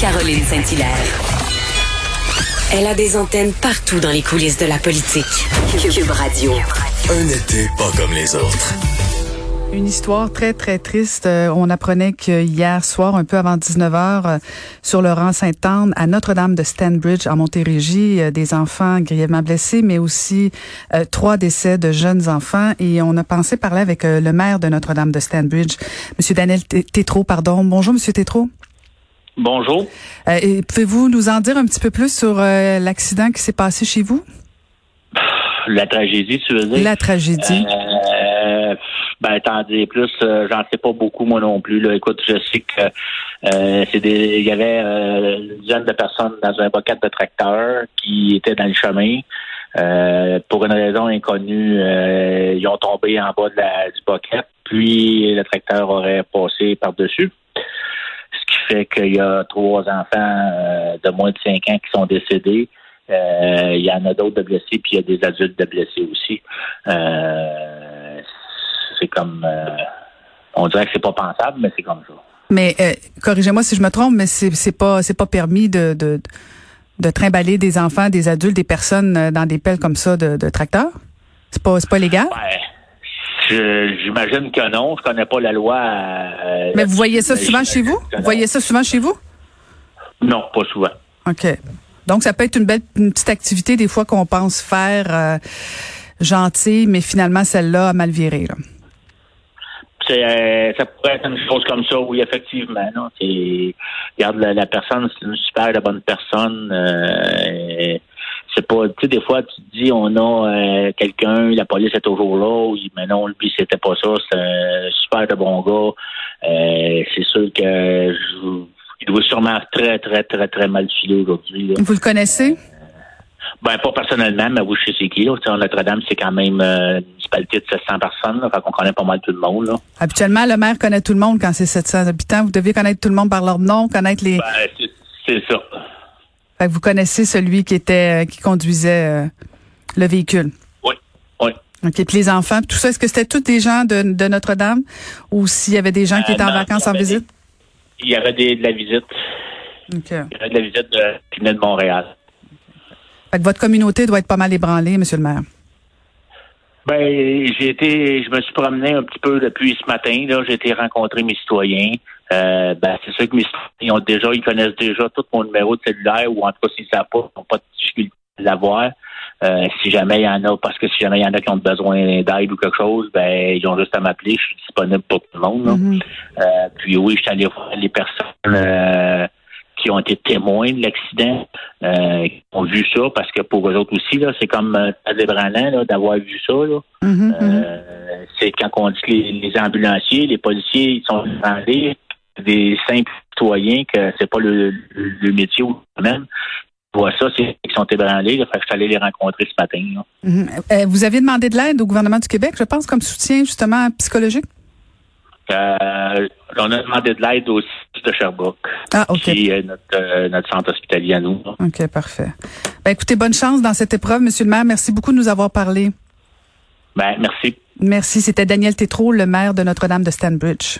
Caroline Saint-Hilaire. Elle a des antennes partout dans les coulisses de la politique. Cube Radio. Un été pas comme les autres. Une histoire très, très triste. Euh, on apprenait que hier soir, un peu avant 19 heures, euh, sur le rang Sainte-Anne, à Notre-Dame de Stanbridge, en Montérégie, euh, des enfants grièvement blessés, mais aussi trois décès de jeunes enfants. Et on a pensé parler avec le maire de Notre-Dame de Stanbridge, Monsieur Daniel Tétrault, pardon. Bonjour, Monsieur Tétrault. Bonjour. et pouvez-vous nous en dire un petit peu plus sur l'accident qui s'est passé chez vous? La tragédie, tu veux dire? La tragédie. Ben, t'en dis plus, euh, j'en sais pas beaucoup moi non plus. Là. Écoute, je sais que euh, c'est des. Il y avait euh, une dizaine de personnes dans un boquet de tracteur qui étaient dans le chemin. pour une raison inconnue, ils ont tombé en bas de la, du boquet, puis le tracteur aurait passé par-dessus. Fait qu'il y a trois enfants de moins de cinq ans qui sont décédés. il y en a d'autres de blessés, puis il y a des adultes de blessés aussi. Euh, c'est comme euh, on dirait que c'est pas pensable, mais c'est comme ça. Mais euh, corrigez-moi si je me trompe, mais c'est c'est pas c'est pas permis de, de de trimballer des enfants, des adultes, des personnes euh, dans des pelles comme ça de, de tracteurs. C'est pas c'est pas légal? J'imagine que non. Je connais pas la loi. mais vous voyez ça souvent chez vous? Vous voyez ça souvent chez vous? Non, pas souvent. Ok. Donc ça peut être une belle une petite activité des fois qu'on pense faire gentille, mais finalement celle-là a mal viré. Là. Euh, ça pourrait être une chose comme ça, oui, effectivement. Non? regarde, la, personne, c'est une super bonne personne. Euh, c'est pas, tu sais, des fois, tu te dis, on a euh, quelqu'un, la police est toujours là, mais non, lui, c'était pas ça, c'est un super de bon gars. c'est sûr que il doit sûrement très, très, très, très mal filer aujourd'hui. Vous le connaissez? Ben, pas personnellement, mais vous, je sais qui. Notre-Dame, c'est quand même euh, une municipalité de 700 personnes. Là, fait qu'on connaît pas mal tout le monde. Là. Habituellement, le maire connaît tout le monde quand c'est 700 habitants. Vous devez connaître tout le monde par leur nom, connaître les... Ben, c'est ça. Fait que vous connaissez celui qui était euh, qui conduisait euh, le véhicule? Oui, oui. OK. Puis les enfants, tout ça, est-ce que c'était tous des gens de, de Notre-Dame? Ou s'il y avait des gens qui étaient en vacances en visite? il y avait des, de la visite. Il y avait de la visite de, qui venait de Montréal. Fait que votre communauté doit être pas mal ébranlée, Monsieur le maire. Ben, j'ai été, je me suis promené un petit peu depuis ce matin. Là, j'ai été rencontrer mes citoyens. Euh, ben, c'est sûr que mes citoyens ont déjà, ils connaissent déjà tout mon numéro de cellulaire, ou en tout cas, s'ils ne savent pas, ils n'ont pas de difficulté à l'avoir. Euh, si jamais il y en a, parce que si jamais il y en a qui ont besoin d'aide ou quelque chose, ben ils ont juste à m'appeler, je suis disponible pour tout le monde. Mm-hmm. euh, puis oui, je suis allé voir les personnes euh, qui ont été témoins de l'accident, euh, ont vu ça, parce que pour eux autres aussi, là, c'est comme euh, là, d'avoir vu ça. Là. Mm-hmm, euh, c'est quand on dit que les, ambulanciers, les policiers, ils sont rendus des simples citoyens, que c'est pas le, métier ou même. Voient ça, c'est qu'ils sont ébranlés. Là, fait que je suis allé les rencontrer ce matin. Mm-hmm. Euh, vous avez demandé de l'aide au gouvernement du Québec, je pense, comme soutien justement psychologique? Euh, on a demandé de l'aide aussi de Sherbrooke, ah, qui est notre, euh, notre, centre hospitalier à nous. OK, parfait. Ben, écoutez, bonne chance dans cette épreuve, Monsieur le maire. Merci beaucoup de nous avoir parlé. Ben, merci. Merci. C'était Daniel Tétrault, le maire de Notre-Dame de Stanbridge.